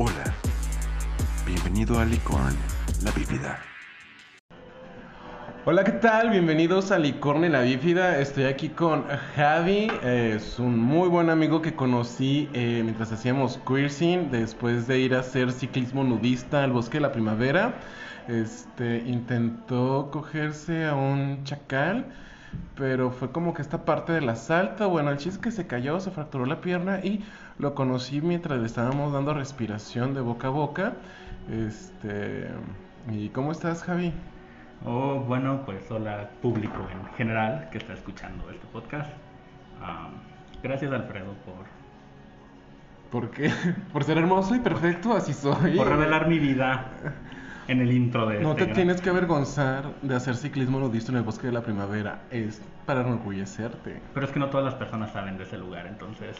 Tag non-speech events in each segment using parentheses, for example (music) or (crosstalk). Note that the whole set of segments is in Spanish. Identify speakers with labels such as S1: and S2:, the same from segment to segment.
S1: Hola, bienvenido a Licorn, la bífida.
S2: Hola, ¿qué tal? Bienvenidos a Licorne la Bífida. Estoy aquí con Javi. es un muy buen amigo que conocí eh, mientras hacíamos cruising después de ir a hacer ciclismo nudista al bosque de la primavera. Este intentó cogerse a un chacal, pero fue como que esta parte del asalto. Bueno, el chiste que se cayó, se fracturó la pierna y lo conocí mientras le estábamos dando respiración de boca a boca. Este, ¿y cómo estás, Javi?
S3: Oh, bueno, pues hola público en general que está escuchando este podcast. Gracias Alfredo por,
S2: ¿Por qué? (laughs) Por ser hermoso y perfecto, así soy.
S3: por revelar mi vida (laughs) en el intro de
S2: No
S3: este
S2: te
S3: gran-
S2: tienes que avergonzar de hacer ciclismo nudista en el bosque de la primavera. Es para enorgullecerte.
S3: Pero es que no todas las personas saben de ese lugar, entonces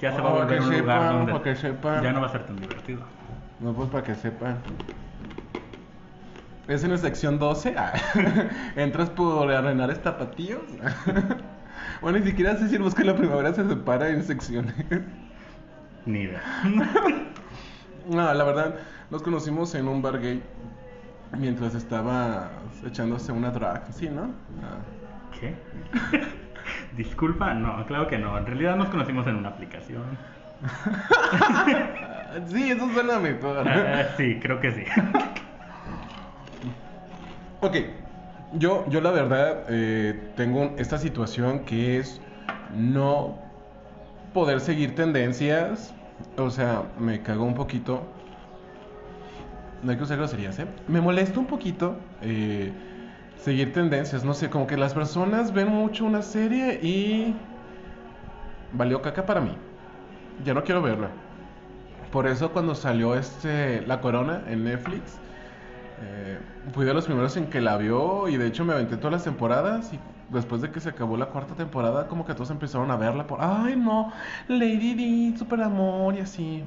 S3: ya se
S2: Oh,
S3: va a volver
S2: que
S3: un lugar
S2: sepan,
S3: donde
S2: para que sepan.
S3: ya no va a ser tan divertido.
S2: No, pues para que sepan. Es en la sección 12. Ah, (laughs) Entras por arenares tapatíos. (laughs) bueno, ni siquiera sé si el bosque de la primavera se separa en secciones.
S3: Ni idea. (laughs)
S2: No, la verdad, nos conocimos en un bar gay mientras estaba echándose una drag, ¿sí, no? Ah.
S3: ¿Qué? (laughs) Disculpa, no, claro que no. En realidad nos conocimos en una aplicación. (laughs)
S2: Sí, eso suena mejor.
S3: Eh, sí, creo que sí. (laughs)
S2: Ok, yo, yo la verdad eh, tengo esta situación que es no poder seguir tendencias. O sea, me cago un poquito. No hay que usar groserías, ¿eh? Me molesta un poquito eh, seguir tendencias. No sé, como que las personas ven mucho una serie y valió caca para mí. Ya no quiero verla. Por eso cuando salió este La Corona en Netflix, eh, fui de los primeros en que la vio y de hecho me aventé todas las temporadas y después de que se acabó la cuarta temporada como que todos empezaron a verla por, ay no, Lady Di, super amor y así.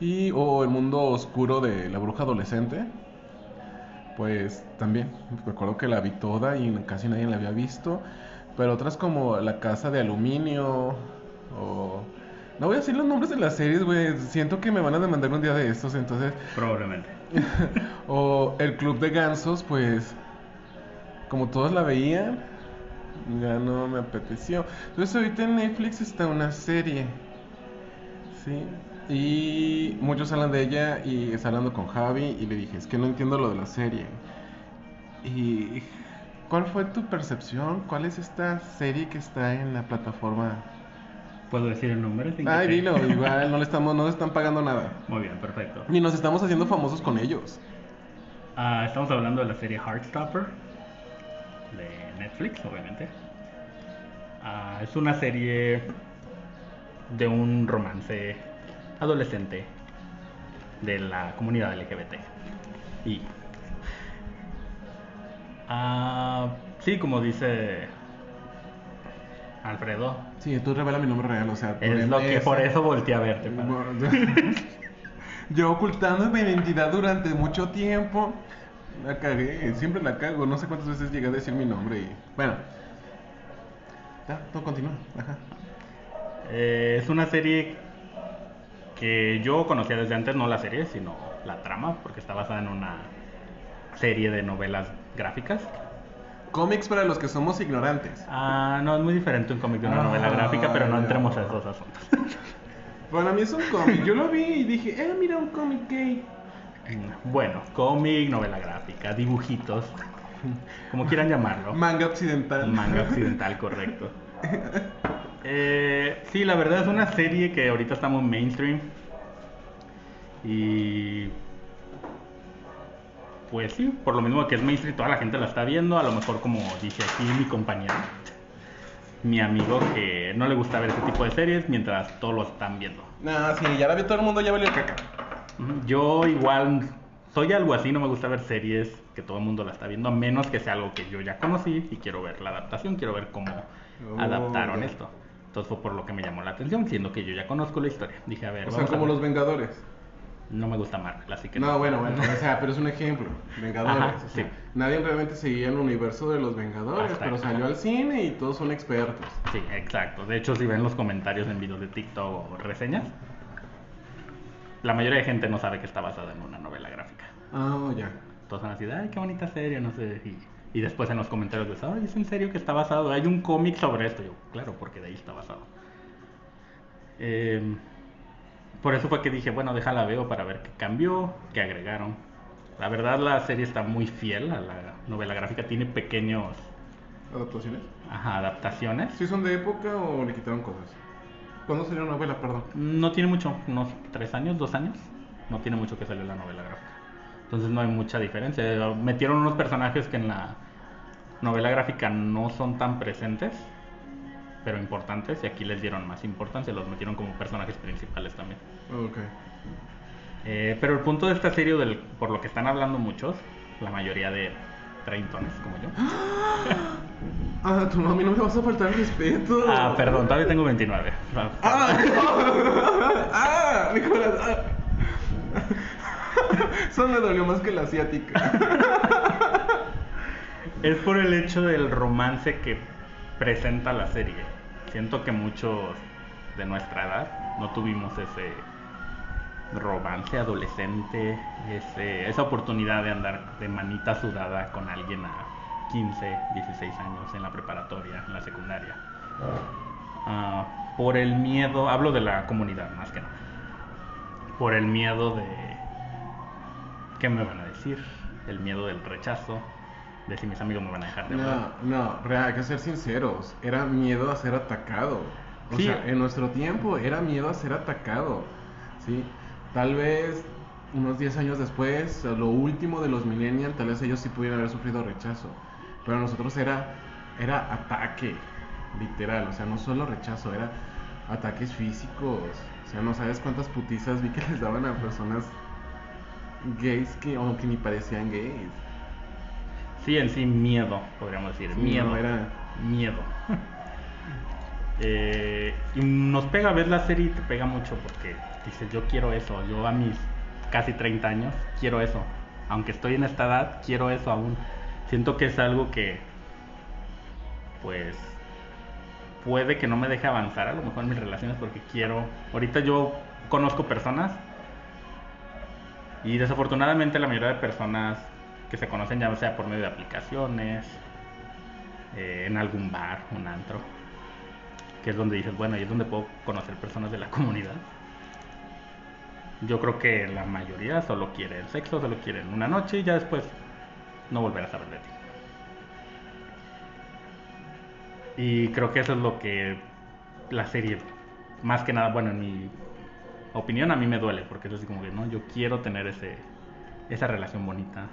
S2: Y, o El Mundo Oscuro de la Bruja Adolescente, pues también, recuerdo que la vi toda y casi nadie la había visto, pero otras como La Casa de Aluminio o... No voy a decir los nombres de las series, güey. Siento que me van a demandar un día de estos, entonces
S3: Probablemente. (laughs)
S2: o el Club de Gansos, pues como todos la veían, ya no me apeteció. Entonces ahorita en Netflix está una serie, ¿sí? Y muchos hablan de ella y está hablando con Javi y le dije, es que no entiendo lo de la serie. ¿Y cuál fue tu percepción? ¿Cuál es esta serie que está en la plataforma?
S3: ¿Puedo decir el nombre? sin
S2: Ay,
S3: te-
S2: dilo, (laughs) igual no le estamos, no le están pagando nada.
S3: Muy bien, perfecto.
S2: Ni nos estamos haciendo famosos con ellos.
S3: Ah, estamos hablando de la serie Heartstopper de Netflix, obviamente. Ah, es una serie de un romance adolescente de la comunidad LGBT. Y. Ah, sí, como dice Alfredo,
S2: Sí, tú revela mi nombre real, o sea,
S3: es lo que por eso volteé a verte. para- (laughs)
S2: Yo ocultando mi identidad durante mucho tiempo. La cagué, siempre la cago. No sé cuántas veces llegué a decir mi nombre y. Bueno. Ya, todo continúa. Ajá.
S3: Eh, es una serie que yo conocía desde antes, no la serie, sino la trama, porque está basada en una serie de novelas gráficas.
S2: Cómics para los que somos ignorantes.
S3: Ah, no, es muy diferente un cómic de una
S2: Ah,
S3: novela gráfica, pero no entremos a esos asuntos.
S2: Para mí es un cómic. Yo lo vi y dije, eh, mira un cómic gay.
S3: Bueno, cómic, novela gráfica, dibujitos, como quieran llamarlo.
S2: Manga occidental.
S3: Manga occidental, correcto. (laughs) Eh, sí, la verdad es una serie que ahorita estamos mainstream. Y. Pues sí, por lo mismo que es mainstream, toda la gente la está viendo. A lo mejor, como dice aquí mi compañero, mi amigo, que no le gusta ver ese tipo de series mientras todos lo están viendo.
S2: No, sí, ya la vio todo el mundo, ya valió caca.
S3: Yo igual soy algo así, no me gusta ver series que todo el mundo la está viendo, a menos que sea algo que yo ya conocí y quiero ver la adaptación, quiero ver cómo
S2: Oh,
S3: adaptaron esto. Entonces fue por lo que me llamó la atención, siendo que yo ya conozco la historia. Dije, a ver,
S2: O sea, como los Vengadores.
S3: No me gusta Marvel, así que
S2: No, bueno, bueno, o sea, pero es un ejemplo. Vengadores.
S3: Ajá,
S2: o sea,
S3: sí.
S2: Nadie realmente seguía el universo de los Vengadores,
S3: Hasta
S2: pero salió al cine y todos son expertos.
S3: Sí, exacto. De hecho, si ven los comentarios en videos de TikTok o reseñas, la mayoría de gente no sabe que está basada en una novela gráfica.
S2: Ah, ya.
S3: Todos van así, ay, qué bonita serie, no sé. Y, y después en los comentarios de, ay, ¿es en serio que está basado? Hay un cómic sobre esto. Yo, claro, porque de ahí está basado. Eh, por eso fue que dije, bueno, déjala veo para ver qué cambió, qué agregaron. La verdad, la serie está muy fiel a la novela gráfica. Tiene pequeños
S2: ¿Adaptaciones?
S3: ajá, adaptaciones.
S2: ¿Sí son de época o le quitaron cosas? ¿Cuándo salió la novela, perdón?
S3: No tiene mucho, unos tres años, dos años. No tiene mucho que salió la novela gráfica. Entonces no hay mucha diferencia. Metieron unos personajes que en la novela gráfica no son tan presentes, pero importantes, y aquí les dieron más importancia, los metieron como personajes principales también.
S2: Ok.
S3: Eh, pero el punto de esta serie, del, por lo que están hablando muchos, la mayoría de treintones como yo. (gasps)
S2: Ah, a mí no me vas a faltar el respeto.
S3: Ah, perdón, todavía tengo 29. (laughs)
S2: Ah, ah, Nicolás. ah. (laughs) Eso me dolió más que la asiática. (laughs)
S3: Es por el hecho del romance que presenta la serie. Siento que muchos de nuestra edad no tuvimos ese romance adolescente, ese- esa oportunidad de andar de manita sudada con alguien a 15, 16 años en la preparatoria, en la secundaria. Ah, por el miedo, hablo de la comunidad más que nada, por el miedo de qué me van a decir, el miedo del rechazo, de si mis amigos me van a dejar de hablar.
S2: No, no, hay que ser sinceros. Era miedo a ser atacado. O
S3: Sí.
S2: sea, en nuestro tiempo era miedo a ser atacado. ¿Sí? Tal vez unos 10 años después, lo último de los millennials, tal vez ellos sí pudieran haber sufrido rechazo. Pero nosotros era, era ataque, literal. O sea, no solo rechazo, era ataques físicos. O sea, no sabes cuántas putizas vi que les daban a personas gays que, o que ni parecían gays.
S3: Sí, en sí, miedo, podríamos decir.
S2: Sí,
S3: miedo.
S2: no, era-
S3: Miedo. (laughs) Eh, y nos pega ver la serie y te pega mucho porque dices, yo quiero eso. Yo a mis casi 30 años quiero eso. Aunque estoy en esta edad, quiero eso aún. Siento que es algo que, pues, puede que no me deje avanzar a lo mejor en mis relaciones porque quiero. Ahorita yo conozco personas y desafortunadamente la mayoría de personas que se conocen ya sea por medio de aplicaciones, eh, en algún bar, un antro, que es donde dices, bueno, ahí es donde puedo conocer personas de la comunidad. Yo creo que la mayoría solo quiere el sexo, solo quieren una noche y ya después no volver a saber de ti. Y creo que eso es lo que la serie, más que nada, bueno, en mi opinión a mí me duele, porque es así como que, no, yo quiero tener ese, esa relación bonita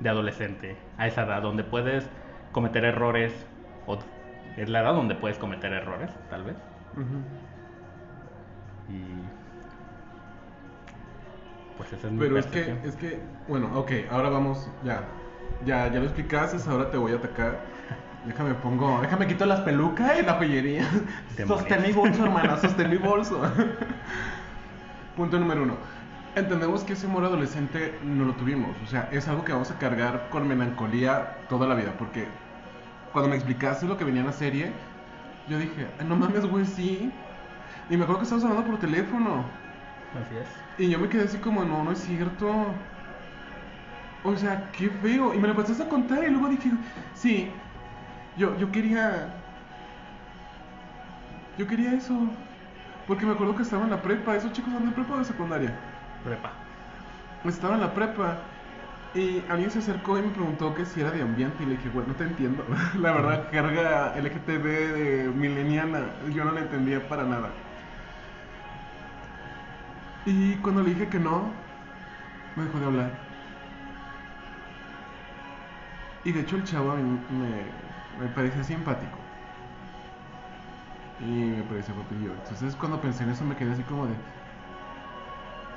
S3: de adolescente, a esa edad donde puedes cometer errores, o es la edad donde puedes cometer errores, tal vez. Y pues esa es mi
S2: Pero es que, es que, bueno, ok, ahora vamos, ya, ya, ya lo explicaste, ahora te voy a atacar. Déjame pongo, déjame quito las pelucas y la joyería. Sostén mi bolso, hermana, sostén mi bolso. Punto número uno. Entendemos que ese amor adolescente no lo tuvimos, o sea, es algo que vamos a cargar con melancolía toda la vida, porque cuando me explicaste lo que venía en la serie, yo dije, "Ay, no mames, güey, sí. Y me acuerdo que estabas hablando por teléfono.
S3: Así es.
S2: Y yo me quedé así como, no, no es cierto. O sea, qué feo. Y me lo empezaste a contar y luego dije, sí, yo, yo quería... Yo quería eso. Porque me acuerdo que estaba en la prepa. ¿Esos chicos son de prepa o de secundaria?
S3: Prepa.
S2: Estaba en la prepa. Y alguien se acercó y me preguntó que si era de ambiente. Y le dije, bueno, no te entiendo. (laughs) la verdad, carga LGTB de mileniana. Yo no la entendía para nada. Y cuando le dije que no, me dejó de hablar. Y de hecho el chavo a mí me, me parecía simpático. Y me parecía guapillo. Entonces cuando pensé en eso me quedé así como de...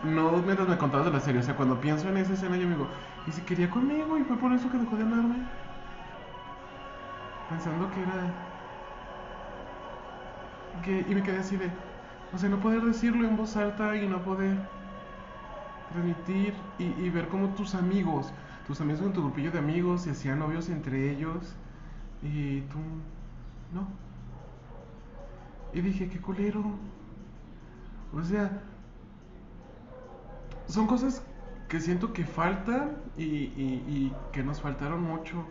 S2: No mientras me contabas de la serie, o sea, cuando pienso en esa escena yo me digo, ¿y si quería conmigo? Y fue por eso que dejó de hablarme. Pensando que era... Que... Y me quedé así de... O sea, no poder decirlo en voz alta y no poder transmitir y, ver cómo tus amigos, tus amigos con tu grupillo de amigos se hacían novios entre ellos y tú no. Y dije, qué culero. O sea, son cosas que siento que faltan y, y- que nos faltaron mucho,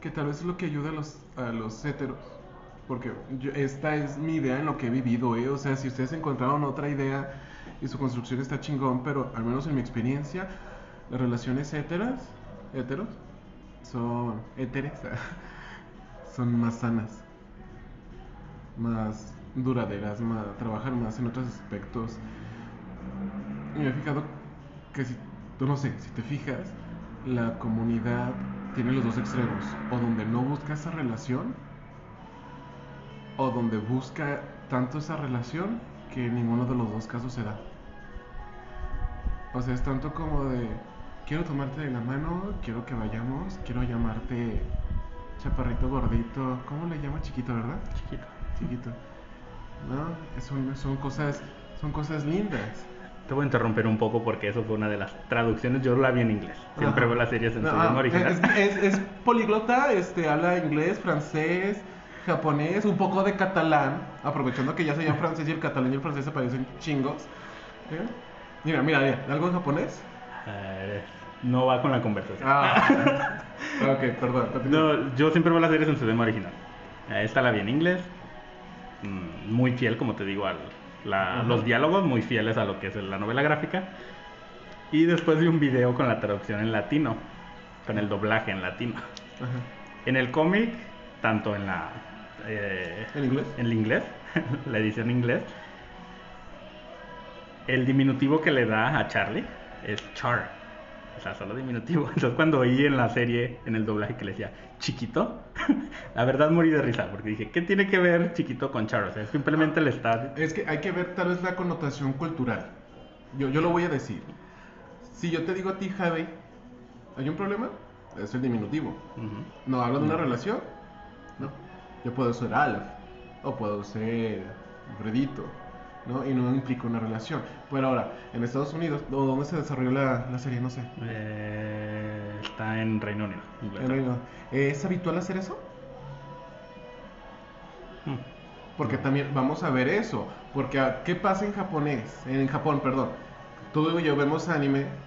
S2: que tal vez es lo que ayuda a los, a los héteros. Porque yo- esta es mi idea en lo que he vivido, ¿eh? O sea, si ustedes encontraron otra idea y su construcción está chingón, pero al menos en mi experiencia, las relaciones héteras, héteros, son héteres, (laughs) son más sanas, más duraderas, más, trabajan más en otros aspectos. Y me he fijado que si, tú no sé, si te fijas, la comunidad tiene los dos extremos, o donde no busca esa relación, o donde busca tanto esa relación que ninguno de los dos casos se da. O sea, es tanto como de, quiero tomarte de la mano, quiero que vayamos, quiero llamarte chaparrito gordito, ¿cómo le llama chiquito, verdad?
S3: Chiquito.
S2: Chiquito. No, son, son cosas, son cosas lindas.
S3: Te voy a interrumpir un poco porque eso fue una de las traducciones. Yo la vi en inglés. Siempre
S2: Ajá.
S3: veo las series en su
S2: No,
S3: idioma
S2: ah,
S3: original.
S2: Es, es- es poliglota, este, habla inglés, francés, japonés, un poco de catalán, aprovechando que ya se llama francés y el catalán y el francés se parecen chingos. ¿Eh? Mira, mira, mira, ¿algo en japonés?
S3: Eh, no va con la conversación.
S2: Ah, (laughs) ok, perdón.
S3: No, yo siempre veo las series en su idioma original. Esta la vi en inglés. mm, Muy fiel, como te digo, a los diálogos, muy fieles a lo que es la novela gráfica. Y después vi un video con la traducción en latino, con el doblaje en latino.
S2: Ajá.
S3: En el cómic, tanto en la eh,
S2: ¿En inglés?
S3: en el inglés, (laughs) la edición en inglés, el diminutivo que le da a Charlie es Char. O sea, solo diminutivo. (laughs) Entonces cuando oí en la serie, en el doblaje que le decía chiquito, (laughs) la verdad morí de risa porque dije, ¿qué tiene que ver chiquito con Char? O sea, simplemente le está...
S2: Es que hay que ver tal vez la connotación cultural. Yo, yo lo voy a decir. Si yo te digo a ti, Javi, ¿hay un problema? Es el diminutivo.
S3: Ujú.
S2: ¿No habla de una relación? Yo puedo ser Alf, o puedo ser Fredito, ¿no? Y no implica una relación. Pero ahora, en Estados Unidos, ¿o ¿dónde se desarrolló la, la serie? No sé.
S3: Eh, está en Reino Unido.
S2: En. Reino- ¿Es habitual hacer eso?
S3: Mm.
S2: Porque también vamos a ver eso. Porque, ah, ¿qué pasa en japonés? En Japón, perdón. Tú y yo vemos anime.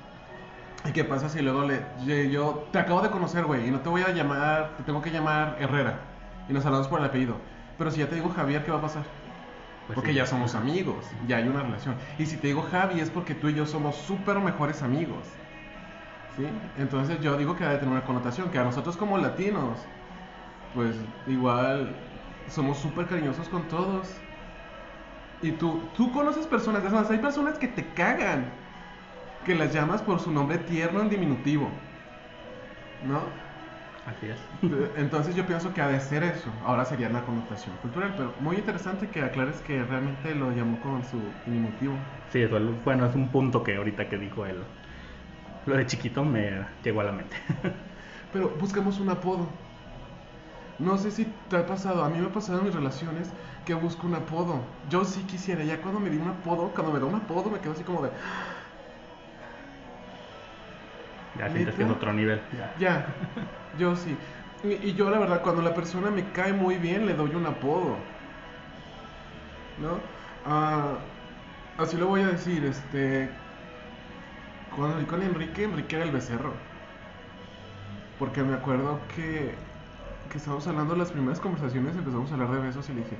S2: ¿Y qué pasa si luego le, yo, yo te acabo de conocer, güey, y no te voy a llamar, te tengo que llamar Herrera, y nos hablamos por el apellido. Pero si ya te digo Javier, ¿qué va a pasar?
S3: Pues
S2: porque
S3: sí.
S2: ya somos amigos, ya hay una relación. Y si te digo Javi, es porque tú y yo somos súper mejores amigos. ¿Sí? Entonces yo digo que debe tener una connotación, que a nosotros como latinos, pues igual somos súper cariñosos con todos. Y tú, tú conoces personas, es más, hay personas que te cagan, que las llamas por su nombre tierno en diminutivo. ¿No?
S3: Así es.
S2: Entonces yo pienso que ha de ser eso. Ahora sería la connotación cultural, pero muy interesante que aclares que realmente lo llamó con su diminutivo.
S3: Sí, eso, bueno, es un punto que ahorita que dijo él. Lo de chiquito me llegó a la mente. (laughs)
S2: Pero buscamos un apodo. No sé si te ha pasado, a mí me ha pasado en mis relaciones que busco un apodo. Yo sí quisiera, ya cuando me di un apodo, cuando me da un apodo me quedo así como de,
S3: Ya sientes que es otro nivel. Ya.
S2: ya, yo sí. Y, y yo la verdad, cuando la persona me cae muy bien, le doy un apodo. ¿No? Ah, así lo voy a decir, este... Cuando con Enrique, Enrique era el becerro. Porque me acuerdo que, que estábamos hablando de las primeras conversaciones, empezamos a hablar de besos y le dije...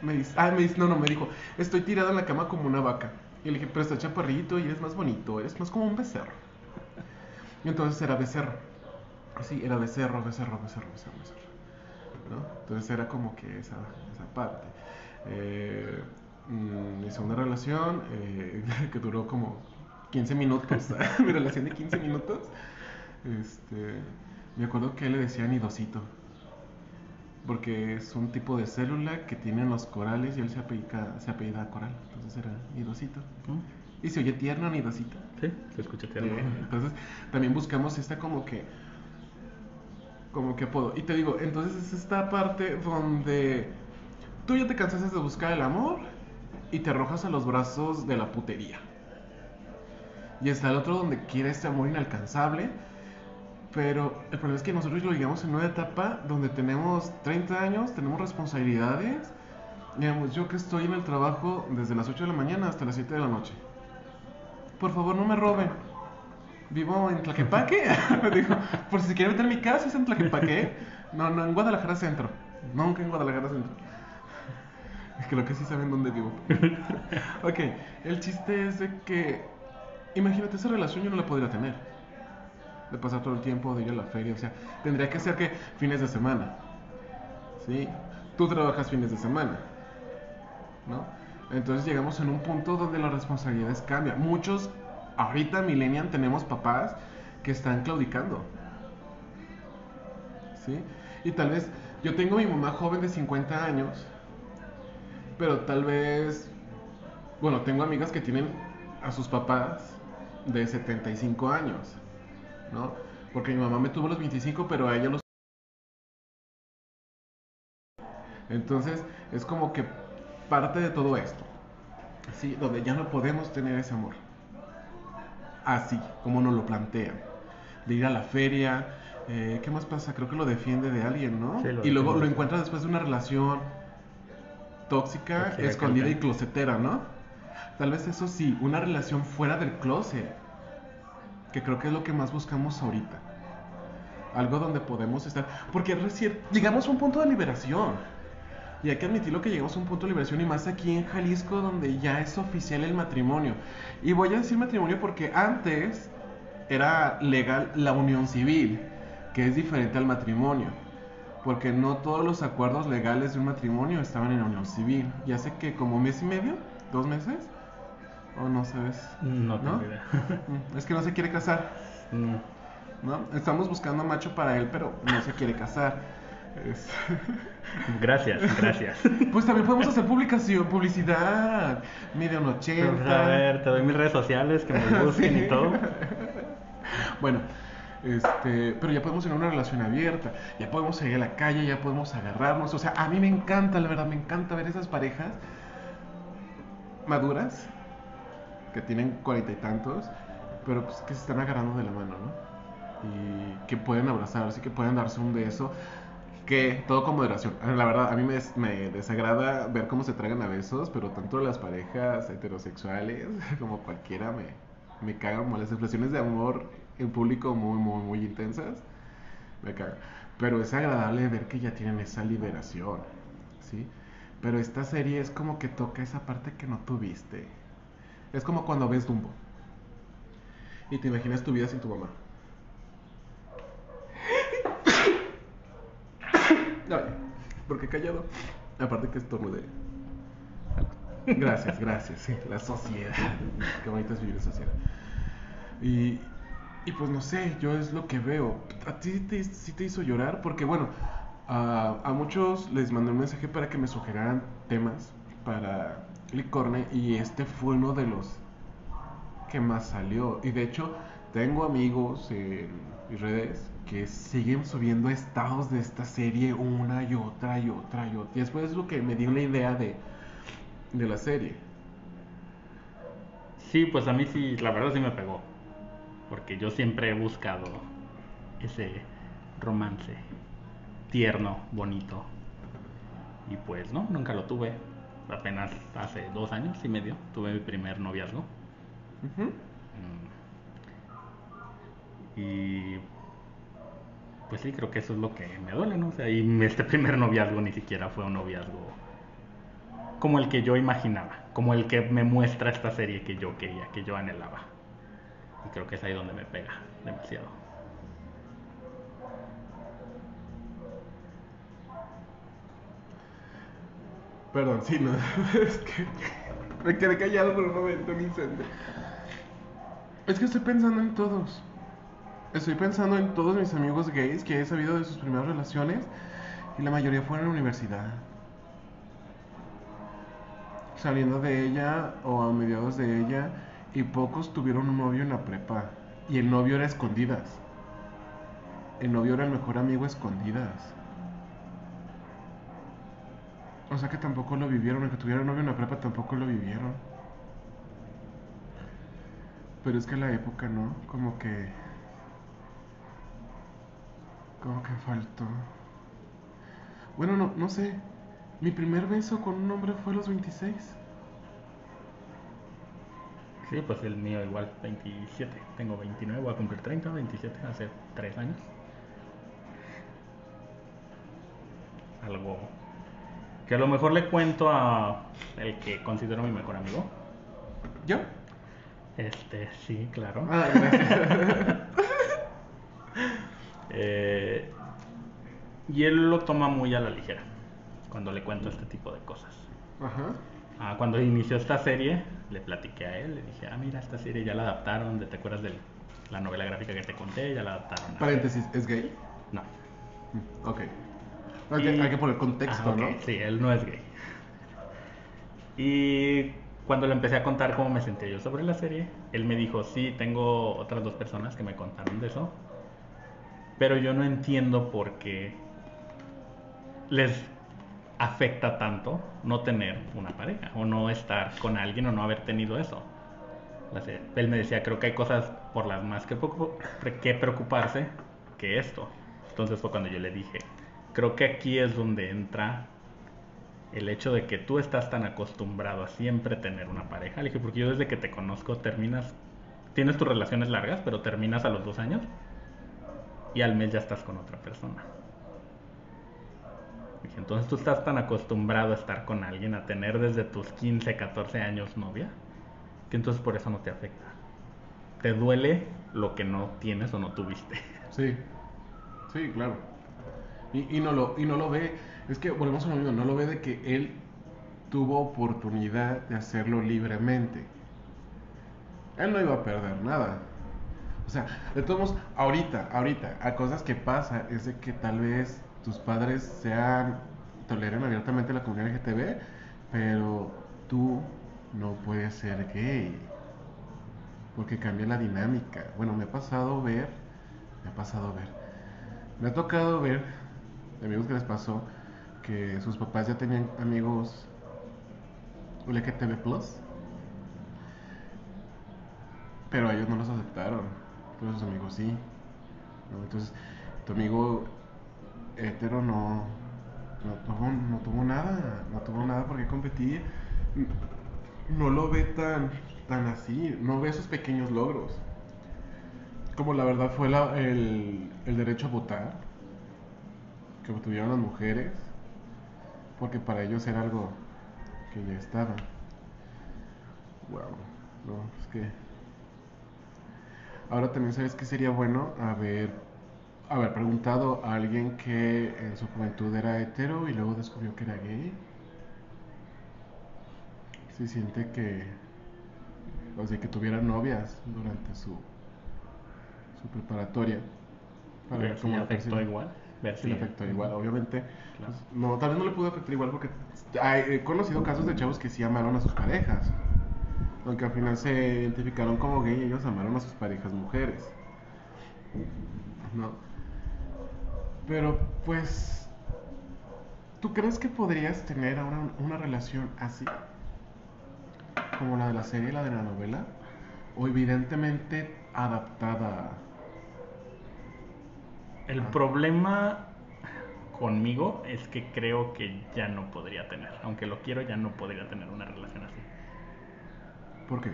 S2: Me dice, ah, me dice, no, no, me dijo, estoy tirado en la cama como una vaca. Y le dije, pero estás chaparrito y eres más bonito, eres más como un becerro. Y entonces era becerro. Sí, era becerro, becerro, becerro, becerro, becerro. Entonces era como que esa, esa parte. Eh, mm, mi segunda relación, eh, (laughs) que duró como 15 minutos, (laughs) mi relación de 15 minutos, este, me acuerdo que él le decía nidosito. Porque es un tipo de célula que tienen los corales y él se apellida, se apellida coral. Entonces era nidosito.
S3: ¿Mm?
S2: Y se oye tierno, nidosito.
S3: Sí, se escucha tierno.
S2: Entonces, también buscamos esta como que como que apodo. Y te digo, entonces es esta parte donde tú ya te cansaste de buscar el amor y te arrojas a los brazos de la putería. Y está el otro donde quiere este amor inalcanzable, pero el problema es que nosotros lo llegamos en una etapa donde tenemos 30 años, tenemos responsabilidades. Digamos, yo que estoy en el trabajo desde las 8 de la mañana hasta las 7 de la noche. por favor no me roben. Vivo en Tlaquepaque. (laughs) Dijo, por si se quiere meter mi casa, es en Tlaquepaque. No, no, en Guadalajara Centro. Nunca en Guadalajara Centro. Creo que sí saben dónde vivo. (laughs) ok, el chiste es de que, imagínate, esa relación yo no la podría tener. De pasar todo el tiempo, de ir a la feria, o sea, tendría que ser que fines de semana. ¿Sí? Tú trabajas fines de semana. ¿No? Entonces llegamos en un punto donde las responsabilidades cambian. Muchos, ahorita millennial, tenemos papás que están claudicando. ¿Sí? Y tal vez, yo tengo a mi mamá joven de 50 años, pero tal vez, bueno, tengo amigas que tienen a sus papás de 75 años, ¿no? Porque mi mamá me tuvo a los 25, pero a ella los... Entonces, es como que parte de todo esto, ¿sí? Donde ya no podemos tener ese amor. Así, como nos lo plantean. De ir a la feria, eh, ¿qué más pasa? Creo que lo defiende de alguien, ¿no?
S3: Sí,
S2: y luego lo encuentra después de una relación tóxica, escondida y closetera, ¿no? Tal vez eso sí, una relación fuera del closet, que creo que es lo que más buscamos ahorita. Algo donde podemos estar, porque recién llegamos a un punto de liberación. Y hay que admitirlo que llegamos a un punto de liberación y más aquí en Jalisco donde ya es oficial el matrimonio. Y voy a decir matrimonio porque antes era legal la unión civil, que es diferente al matrimonio. Porque no todos los acuerdos legales de un matrimonio estaban en la unión civil. Y hace que como mes y medio, dos meses, o no sabes.
S3: No tengo
S2: ¿No?
S3: idea. (laughs)
S2: Mm, Es que no se quiere casar. ¿no? Estamos buscando macho para él, pero no se quiere casar. Es- (laughs)
S3: Gracias, gracias. (laughs)
S2: Pues también podemos hacer publicación, publicidad. Mide un 80.
S3: Pues, a ver, te doy mis redes sociales, que me busquen
S2: Sí.
S3: y todo.
S2: Bueno, este, pero ya podemos tener una relación abierta, ya podemos salir a la calle, ya podemos agarrarnos. O sea, a mí me encanta, la verdad, me encanta ver esas parejas maduras que tienen cuarenta y tantos, pero pues que se están agarrando de la mano, ¿no? Y que pueden abrazarse, que pueden darse un beso. Que todo con moderación. La verdad, a mí me, me desagrada ver cómo se tragan a besos, pero tanto las parejas heterosexuales (laughs) como cualquiera me, me cagan. Las expresiones de amor en público muy, muy, muy intensas me cagan. Pero es agradable ver que ya tienen esa liberación, ¿sí? Pero esta serie es como que toca esa parte que no tuviste. Es como cuando ves Dumbo y te imaginas tu vida sin tu mamá. Ay, porque callado. Aparte que estornudé. Gracias, gracias. Sí, la sociedad. Qué bonito es vivir en sociedad. Y, y pues no sé, yo es lo que veo. ¿A ti te, sí te hizo llorar? Porque bueno, a, a muchos les mandé un mensaje para que me sugieran temas para Licorne y este fue uno de los que más salió. Y de hecho, tengo amigos en redes que siguen subiendo estados de esta serie una y otra y otra y otra. Y después es lo que me dio la idea de, de la serie.
S3: Sí, pues a mí sí, la verdad sí me pegó. Porque yo siempre he buscado ese romance tierno, bonito. Y pues no, nunca lo tuve. Apenas hace dos años y medio tuve mi primer noviazgo. Mm. Y pues sí, creo que eso es lo que me duele, ¿no? O sea, y este primer noviazgo ni siquiera fue un noviazgo como el que yo imaginaba, como el que me muestra esta serie que yo quería, que yo anhelaba. Y creo que es ahí donde me pega demasiado.
S2: Perdón, sí, no. (laughs) es que me quedé callado por un momento, Vicente. Es que estoy pensando en todos. Estoy pensando en todos mis amigos gays que he sabido de sus primeras relaciones y la mayoría fueron en la universidad. Saliendo de ella o a mediados de ella y pocos tuvieron un novio en la prepa y el novio era escondidas. El novio era el mejor amigo escondidas. O sea que tampoco lo vivieron, aunque tuvieran novio en la prepa tampoco lo vivieron. Pero es que la época, ¿no? Como que... Como que faltó. Bueno, no, no sé. Mi primer beso con un hombre fue a los 26.
S3: Sí, pues el mío igual, 27. Tengo 29, voy a cumplir 30, 27, hace 3 años. Algo que a lo mejor le cuento a el que considero mi mejor amigo.
S2: ¿Yo?
S3: Este, sí, claro.
S2: Ah. (laughs)
S3: Eh, y él lo toma muy a la ligera cuando le cuento este tipo de cosas.
S2: Ajá.
S3: Ah, cuando inició esta serie, le platiqué a él, le dije, ah, mira, esta serie ya la adaptaron, ¿te acuerdas de la novela gráfica que te conté? Ya la adaptaron.
S2: Paréntesis, ¿es gay?
S3: No.
S2: Mm, Ok. Hay que,
S3: Y-
S2: hay que poner contexto,
S3: Ah, ok,
S2: ¿no?
S3: Sí, él no es gay. Y cuando le empecé a contar cómo me sentía yo sobre la serie, él me dijo, sí, tengo otras dos personas que me contaron de eso, pero yo no entiendo por qué les afecta tanto no tener una pareja o no estar con alguien o no haber tenido eso. Él me decía, creo que hay cosas por las más que, que preocuparse que esto. Entonces fue cuando yo le dije, creo que aquí es donde entra el hecho de que tú estás tan acostumbrado a siempre tener una pareja. Le dije, porque yo desde que te conozco terminas, tienes tus relaciones largas, pero terminas a los dos años y al mes ya estás con otra persona. Dije, entonces tú estás tan acostumbrado a estar con alguien, a tener desde tus 15, 14 años novia, que entonces por eso no te afecta. Te duele lo que no tienes o no tuviste.
S2: Sí. Sí, claro. Y, no lo, y no lo ve. Es que volvemos a lo mismo. No lo ve de que él tuvo oportunidad de hacerlo libremente. Él no iba a perder nada. O sea, de todos modos, ahorita, ahorita, a cosas que pasa es de que tal vez tus padres sean, toleren abiertamente la comunidad LGTB, pero tú no puedes ser gay. Porque cambia la dinámica. Bueno, me ha pasado ver, me ha pasado ver, me ha tocado ver, amigos que les pasó, que sus papás ya tenían amigos LGTB+, pero ellos no los aceptaron, pero sus amigos sí. Entonces, tu amigo hetero no, no, tuvo, no tuvo nada, no tuvo nada por qué competir. No lo ve tan, tan así, no ve esos pequeños logros. Como la verdad fue el, el derecho a votar, que obtuvieron las mujeres, porque para ellos era algo que ya estaba. Wow, no, es que. Ahora también sabes que sería bueno haber, haber preguntado a alguien que en su juventud era hetero y luego descubrió que era gay. Si siente que. O sea, que tuviera novias durante su, su preparatoria.
S3: Ver si
S2: cómo
S3: afectó igual. Ver
S2: Sí le afectó igual, obviamente.
S3: Claro.
S2: pues, no, tal vez no le pudo afectar igual porque hay- he conocido casos de chavos que sí amaron a sus parejas. Aunque al final se identificaron como gay, ellos amaron a sus parejas mujeres. No. Pero pues, ¿tú crees que podrías tener ahora una relación así? Como la de la serie, la de la novela. O evidentemente adaptada.
S3: El problema conmigo es que creo que ya no podría tener. Aunque lo quiero, ya no podría tener una relación así.
S2: ¿Por qué?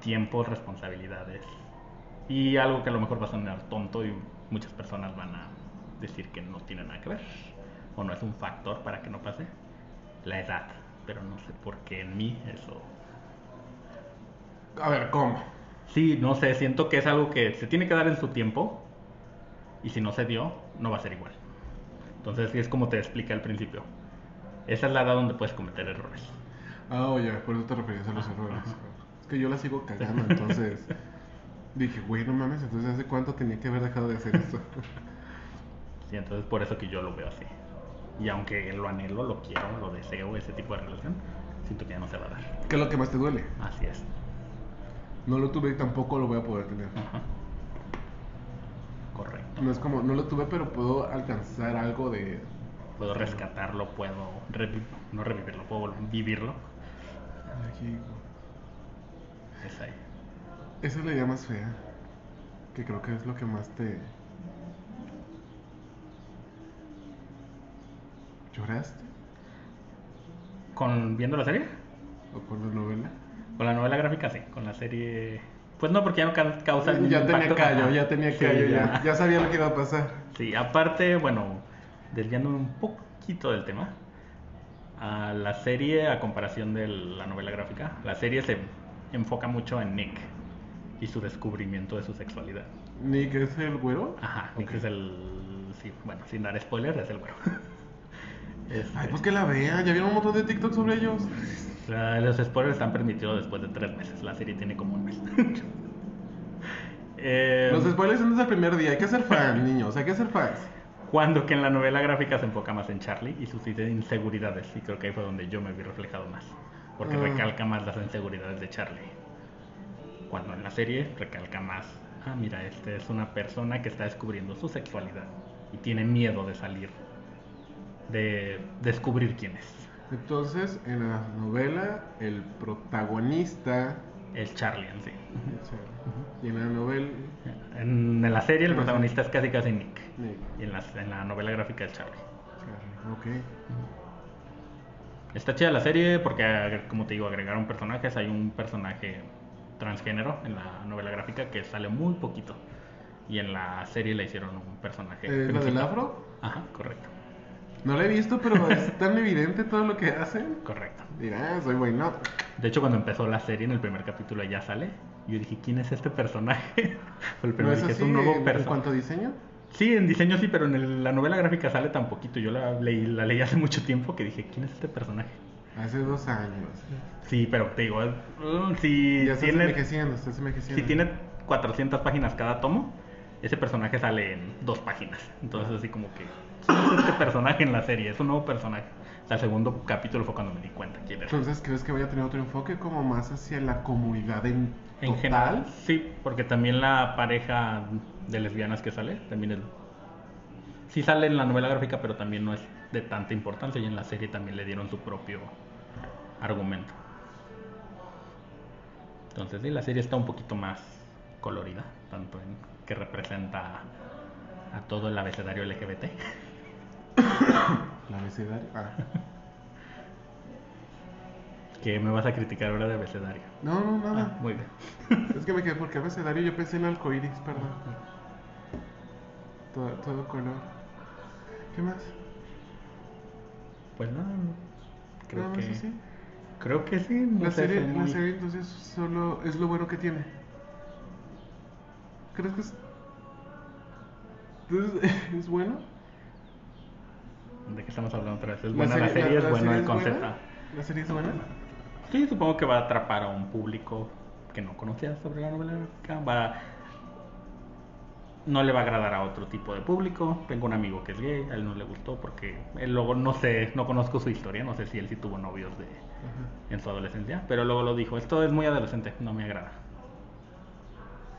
S3: Tiempo, responsabilidades. Y algo que a lo mejor va a sonar tonto y muchas personas van a decir que no tiene nada que ver. O no es un factor para que no pase. La edad. Pero no sé por qué en mí eso
S2: A ver, ¿cómo?
S3: Sí, no sé, siento que es algo que se tiene que dar en su tiempo y si no se dio, no va a ser igual. Entonces, es como te expliqué al principio. Esa es la edad donde puedes cometer errores.
S2: Ah, oye, por eso te referías a los errores.
S3: ajá.
S2: Es que yo la sigo cagando, entonces (laughs) dije, güey, no mames, entonces ¿hace cuánto tenía que haber dejado de hacer esto? (laughs)
S3: Sí, entonces por eso que yo lo veo así. Y aunque lo anhelo, lo quiero, lo deseo, ese tipo de relación, siento que ya no se va a dar.
S2: ¿Qué es lo que más te duele?
S3: Así es.
S2: No lo tuve y tampoco lo voy a poder tener.
S3: Ajá.
S2: No es como, no lo tuve, pero puedo alcanzar algo de...
S3: Puedo rescatarlo, puedo revi- no revivirlo, puedo vivirlo.
S2: Aquí,
S3: Es ahí.
S2: Esa es la idea más fea. Que creo que es lo que más te... ¿Lloraste?
S3: ¿Con viendo la serie?
S2: ¿O por la novela?
S3: Con la novela gráfica sí, con la serie... Pues no, porque ya no ca- causa el
S2: Ya tenía callo, ya tenía callo, ya, ya sabía lo que iba a pasar.
S3: Sí, aparte, bueno, desviándome un poquito del tema, a la serie, a comparación de la novela gráfica, la serie se enfoca mucho en Nick y su descubrimiento de su sexualidad.
S2: Nick es el güero.
S3: Ajá, Nick es el... Sí, bueno, sin dar spoilers, es el güero. Este,
S2: Ay, pues que la vean, ya vieron un montón de TikTok sobre ellos.
S3: la- los spoilers están permitidos después de tres meses, la serie tiene como un mes. (laughs) Eh,
S2: Los spoilers son desde el primer día, hay que ser fan, (laughs) niños, hay que ser fans.
S3: Cuando que en la novela gráfica se enfoca más en Charlie y sus inseguridades. Y creo que ahí fue donde yo me vi reflejado más. Porque
S2: Ah.
S3: recalca más las inseguridades de Charlie. Cuando en la serie recalca más, ah, mira, este es una persona que está descubriendo su sexualidad. Y tiene miedo de salir. De descubrir quién es.
S2: Entonces, en la novela, el protagonista.
S3: El Charlie en sí.
S2: Y en la novela.
S3: En, en la serie el protagonista es casi casi Nick.
S2: Nick.
S3: Y en la, en la novela gráfica es Charlie.
S2: Charlie, Ok.
S3: Está chida la serie porque, como te digo, agregaron personajes. Hay un personaje transgénero en la novela gráfica que sale muy poquito. Y en la serie le hicieron un personaje.
S2: ¿Es del afro?
S3: Ajá, correcto.
S2: No la he visto, pero (laughs) es tan evidente todo lo que hacen.
S3: Correcto.
S2: Dirá, soy bueno.
S3: De hecho, cuando empezó la serie, en el primer capítulo ya sale. Yo dije, ¿quién es este personaje? (laughs) El
S2: ¿No
S3: primero
S2: es
S3: dije,
S2: así
S3: es un nuevo
S2: en, en
S3: personaje.
S2: cuanto a diseño?
S3: Sí, en diseño sí, pero en el- la novela gráfica sale tan poquito. Yo la leí, la leí hace mucho tiempo que dije, ¿quién es este personaje?
S2: Hace dos años.
S3: Sí, pero te digo, mm, si
S2: ya estás
S3: tiene,
S2: envejeciendo, estás envejeciendo.
S3: si tiene 400 páginas cada tomo, ese personaje sale en dos páginas. Entonces así como que, ¿quién es este personaje en la serie? Es un nuevo personaje. El segundo capítulo fue cuando me di cuenta quién era.
S2: Entonces, ¿crees que vaya a tener otro enfoque como más hacia la comunidad en,
S3: En
S2: total?
S3: general, sí, porque también la pareja de lesbianas que sale, también es... Sí sale en la novela gráfica, pero también no es de tanta importancia y en la serie también le dieron su propio argumento. Entonces, sí, la serie está un poquito más colorida, tanto en que representa a todo el abecedario LGBT.
S2: La abecedario. Ah. (laughs)
S3: Que me vas a criticar ahora de abecedario.
S2: No, no, nada.
S3: Ah, muy bien. (laughs)
S2: Es que me quedé porque abecedario yo pensé en arcoíris, perdón. Todo, todo color. ¿Qué más?
S3: Pues no, creo
S2: Nada más
S3: que...
S2: así.
S3: Creo que sí. no
S2: La
S3: sé,
S2: serie, la serie entonces solo es lo bueno que tiene. ¿Crees que es, entonces, (laughs) es bueno?
S3: ¿De qué estamos hablando otra vez? ¿Es buena la serie? ¿Es
S2: la
S3: bueno
S2: serie
S3: el concepto?
S2: buena? ¿La serie es buena?
S3: Sí, supongo que va a atrapar a un público que no conocía sobre la novela gráfica. Va... No le va a agradar a otro tipo de público. Tengo un amigo que es gay, a él no le gustó porque él luego no sé, no conozco su historia, no sé si él sí tuvo novios de,
S2: Ajá.
S3: en su adolescencia, pero luego lo dijo, esto es muy adolescente, no me agrada.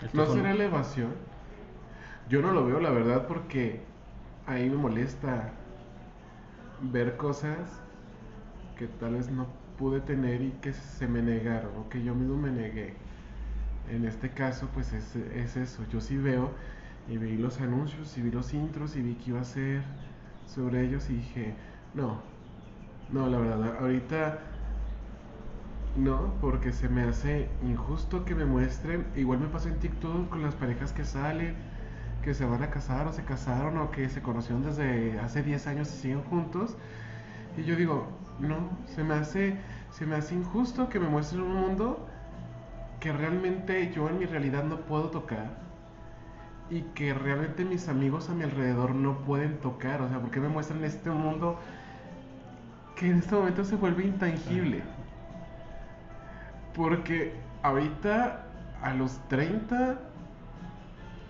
S3: Esto
S2: ¿No
S3: un-
S2: será elevación? Yo no lo veo, la verdad, porque ahí me molesta ver cosas que tal vez no pude tener y que se me negaron, o que yo mismo me negué. En este caso, pues es, es eso. Yo sí veo y vi los anuncios y vi los intros y vi que iba a ser sobre ellos y dije, no, no, la verdad, ahorita no, porque se me hace injusto que me muestren. Igual me pasa en TikTok con las parejas que salen, que se van a casar o se casaron o que se conocieron desde hace 10 años y siguen juntos. Y yo digo, no, se me hace, se me hace injusto que me muestren un mundo que realmente yo en mi realidad no puedo tocar y que realmente mis amigos a mi alrededor no pueden tocar. O sea, ¿por qué me muestran este mundo que en este momento se vuelve intangible? Porque ahorita a los 30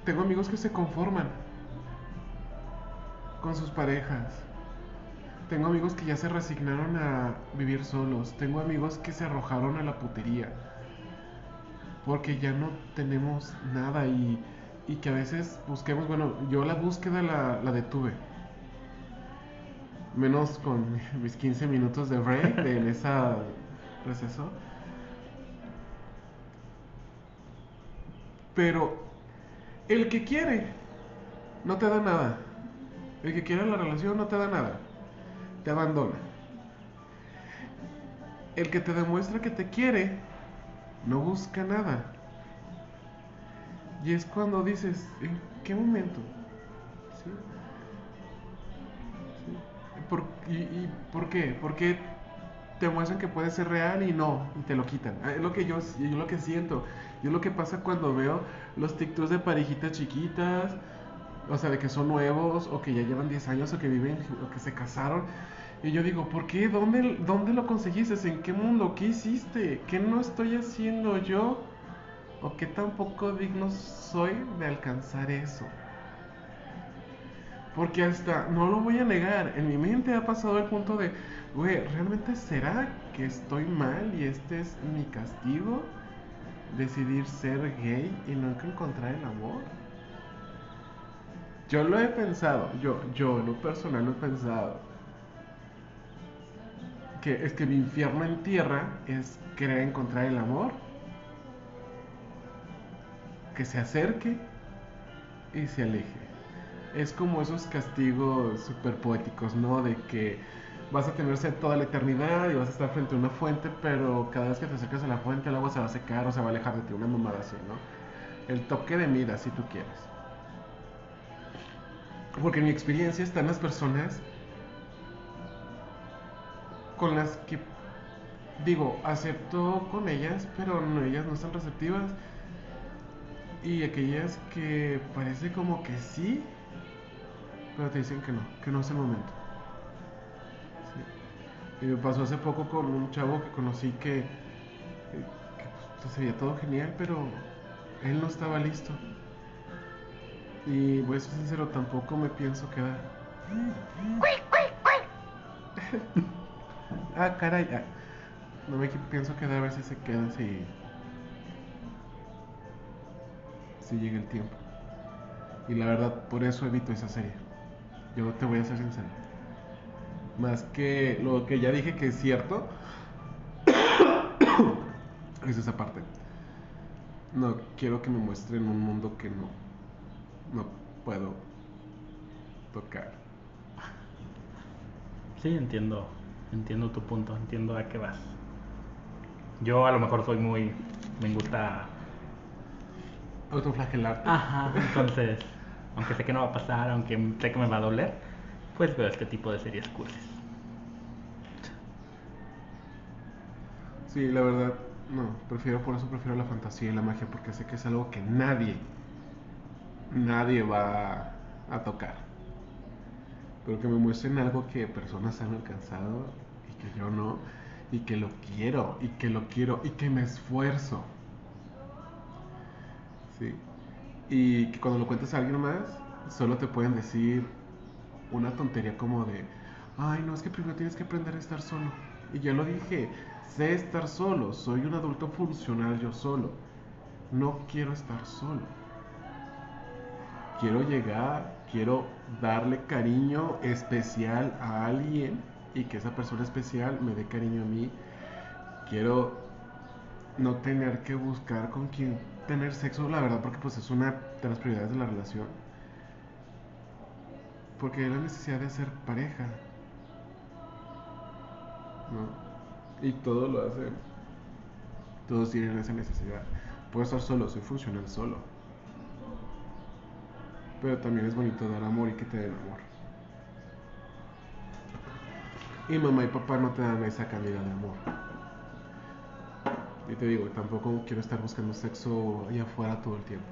S2: tengo amigos que se conforman con sus parejas. Tengo amigos que ya se resignaron a vivir solos. Tengo amigos que se arrojaron a la putería. Porque ya no tenemos nada y, y que a veces busquemos, bueno, yo la búsqueda la, la detuve. Menos con (laughs) mis 15 minutos de break de en esa receso. Pero el que quiere no te da nada. El que quiere la relación no te da nada. Te abandona. El que te demuestra que te quiere no busca nada. Y es cuando dices, ¿en qué momento? ¿Sí? ¿Sí? ¿Por, y, y, ¿Por qué? ¿Por qué te muestran que puede ser real y no? Y te lo quitan. Ah, Es lo que yo, yo lo que siento. Yo lo que pasa cuando veo los TikToks de parejitas chiquitas, o sea, de que son nuevos, o que ya llevan 10 años, o que viven, o que se casaron. Y yo digo, ¿por qué? ¿Dónde, dónde lo conseguiste? ¿En qué mundo? ¿Qué hiciste? ¿Qué no estoy haciendo yo? ¿O qué tan poco digno soy de alcanzar eso? Porque hasta, no lo voy a negar, en mi mente ha pasado el punto de, güey, ¿realmente será que estoy mal y este es mi castigo? Decidir ser gay y nunca encontrar el amor. Yo lo he pensado, yo, yo en lo personal lo he pensado. Que es que mi infierno en tierra es querer encontrar el amor. Que se acerque y se aleje. Es como esos castigos super poéticos, ¿no? De que vas a tener sed toda la eternidad y vas a estar frente a una fuente, pero cada vez que te acercas a la fuente el agua se va a secar o se va a alejar de ti, una mamada así, ¿no? El toque de mira, si tú quieres. Porque en mi experiencia están las personas con las que digo, acepto con ellas, pero no, ellas no están receptivas. Y aquellas que parece como que sí, pero te dicen que no, que no es el momento. Y me pasó hace poco con un chavo que conocí que, pues, se veía todo genial, pero él no estaba listo. Y voy a ser sincero, tampoco me pienso quedar. (laughs) ah, caray. ah, No me pienso quedar a ver si se queda si. Si llega el tiempo. Y la verdad, por eso evito esa serie. Yo te voy a ser sincero. Más que lo que ya dije que es cierto. (coughs) es esa parte. No quiero que me muestren un mundo que no no puedo tocar.
S3: Sí, entiendo, entiendo tu punto, entiendo a qué vas. Yo a lo mejor soy muy, me gusta,
S2: Autoflagelarte.
S3: ajá, entonces, (laughs) aunque sé que no va a pasar, aunque sé que me va a doler, pues veo este tipo de series cursis.
S2: Sí, la verdad, no, prefiero, por eso prefiero la fantasía y la magia, porque sé que es algo que nadie, nadie va a tocar. Pero que me muestren algo que personas han alcanzado y que yo no, y que lo quiero, y que lo quiero, y que me esfuerzo. Sí. Y que cuando lo cuentas a alguien más, solo te pueden decir una tontería como de, ay, no, es que primero tienes que aprender a estar solo. Y ya lo dije, sé estar solo, soy un adulto funcional yo solo. No quiero estar solo. Quiero llegar, quiero darle cariño especial a alguien y que esa persona especial me dé cariño a mí. Quiero no tener que buscar con quién tener sexo, la verdad, porque pues es una de las prioridades de la relación. Porque hay la necesidad de hacer pareja. ¿No? Y todo lo hace. Todos tienen esa necesidad. Puedo estar solo, soy funcional solo. Pero también es bonito dar amor y que te den amor. Y mamá y papá no te dan esa calidad de amor. Y te digo, tampoco quiero estar buscando sexo allá afuera todo el tiempo.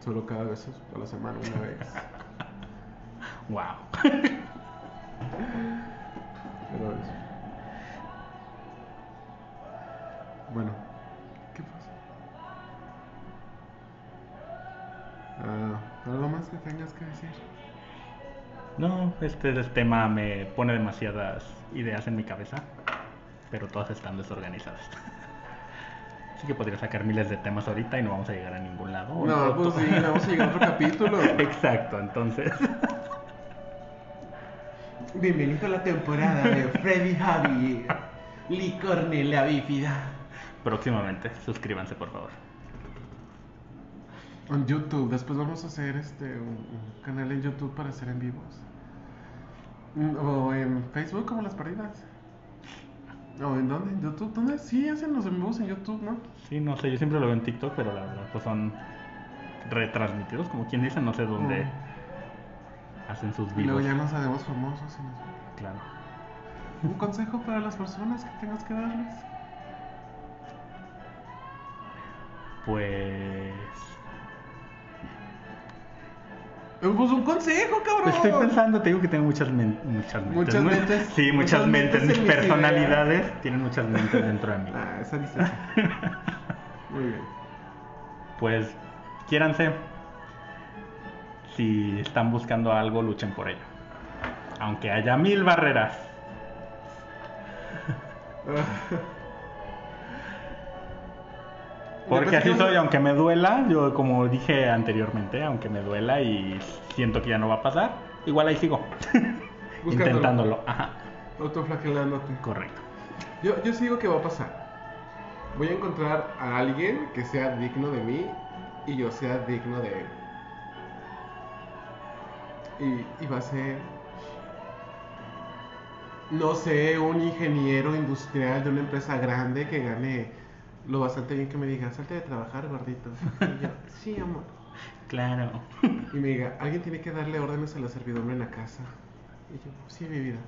S2: Solo cada vez a la semana, una vez. (laughs)
S3: Wow.
S2: Pero eso. Bueno, ¿qué pasa? Ah, ¿Algo más que tengas que decir?
S3: No, este, este tema me pone demasiadas ideas en mi cabeza, pero todas están desorganizadas. (laughs) Así que podría sacar miles de temas ahorita y no vamos a llegar a ningún lado.
S2: No, pues sí, vamos a llegar a otro capítulo. (laughs)
S3: Exacto, entonces. (laughs)
S2: Bienvenido a la temporada de Freddy Javi, Licornelia bífida.
S3: Próximamente, suscríbanse por favor.
S2: En YouTube, después vamos a hacer este un, un canal en YouTube para hacer en vivos. Mm, O en Facebook como las perdidas. No, ¿en dónde? ¿En YouTube? ¿Dónde? Sí, hacen los en vivos en YouTube, ¿no?
S3: Sí, no sé, yo siempre lo veo en TikTok, pero la verdad, pues son retransmitidos, como quien dice, no sé dónde hacen sus
S2: Y luego
S3: vivos.
S2: ya nos hacemos famosos. y nos-
S3: Claro.
S2: Un consejo para las personas que tengas que darles.
S3: Pues.
S2: Pues un consejo, cabrón.
S3: Pues estoy pensando, te digo que tengo muchas, men- muchas mentes.
S2: Muchas
S3: Mu-
S2: mentes.
S3: Sí, muchas,
S2: Muchas
S3: mentes.
S2: mentes
S3: Mis
S2: en mis
S3: personalidades tienen muchas mentes dentro de mí.
S2: Ah, esa dice. (laughs) Muy bien.
S3: Pues, quiéranse. Si están buscando algo, luchen por ello. Aunque haya mil barreras. (laughs) Porque así soy, aunque me duela, yo como dije anteriormente, aunque me duela y siento que ya no va a pasar, igual ahí sigo. (laughs) Intentándolo. Ajá,
S2: Autoflagelándote.
S3: correcto.
S2: Yo, yo sí digo que va a pasar. Voy a encontrar a alguien que sea digno de mí y yo sea digno de él. Y, y va a ser, no sé, un ingeniero industrial de una empresa grande que gane lo bastante bien que me diga, salte de trabajar, gordito. Y yo, (laughs) sí, amor.
S3: Claro.
S2: Y me diga, alguien tiene que darle órdenes a la servidumbre en la casa. Y yo, sí, mi vida,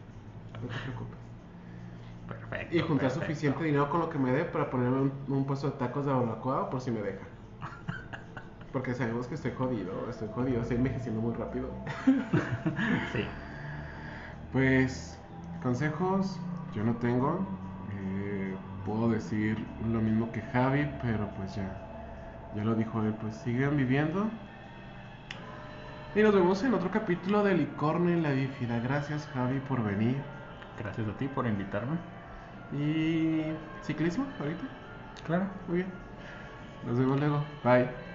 S2: no te preocupes.
S3: Perfecto.
S2: Y juntar
S3: perfecto.
S2: suficiente dinero con lo que me dé para ponerme un, un puesto de tacos de barbacoa por si me deja. (laughs) Porque sabemos que estoy jodido, estoy jodido, estoy envejeciendo muy rápido. (laughs)
S3: Sí.
S2: Pues, consejos, yo no tengo. Puedo decir lo mismo que Javi, pero pues ya, ya lo dijo él, pues sigan viviendo. Y nos vemos en otro capítulo de Licorne y la Bífida. Gracias Javi por venir.
S3: Gracias a ti por invitarme.
S2: Y ciclismo ahorita.
S3: Claro.
S2: Muy bien. Nos vemos luego. Bye.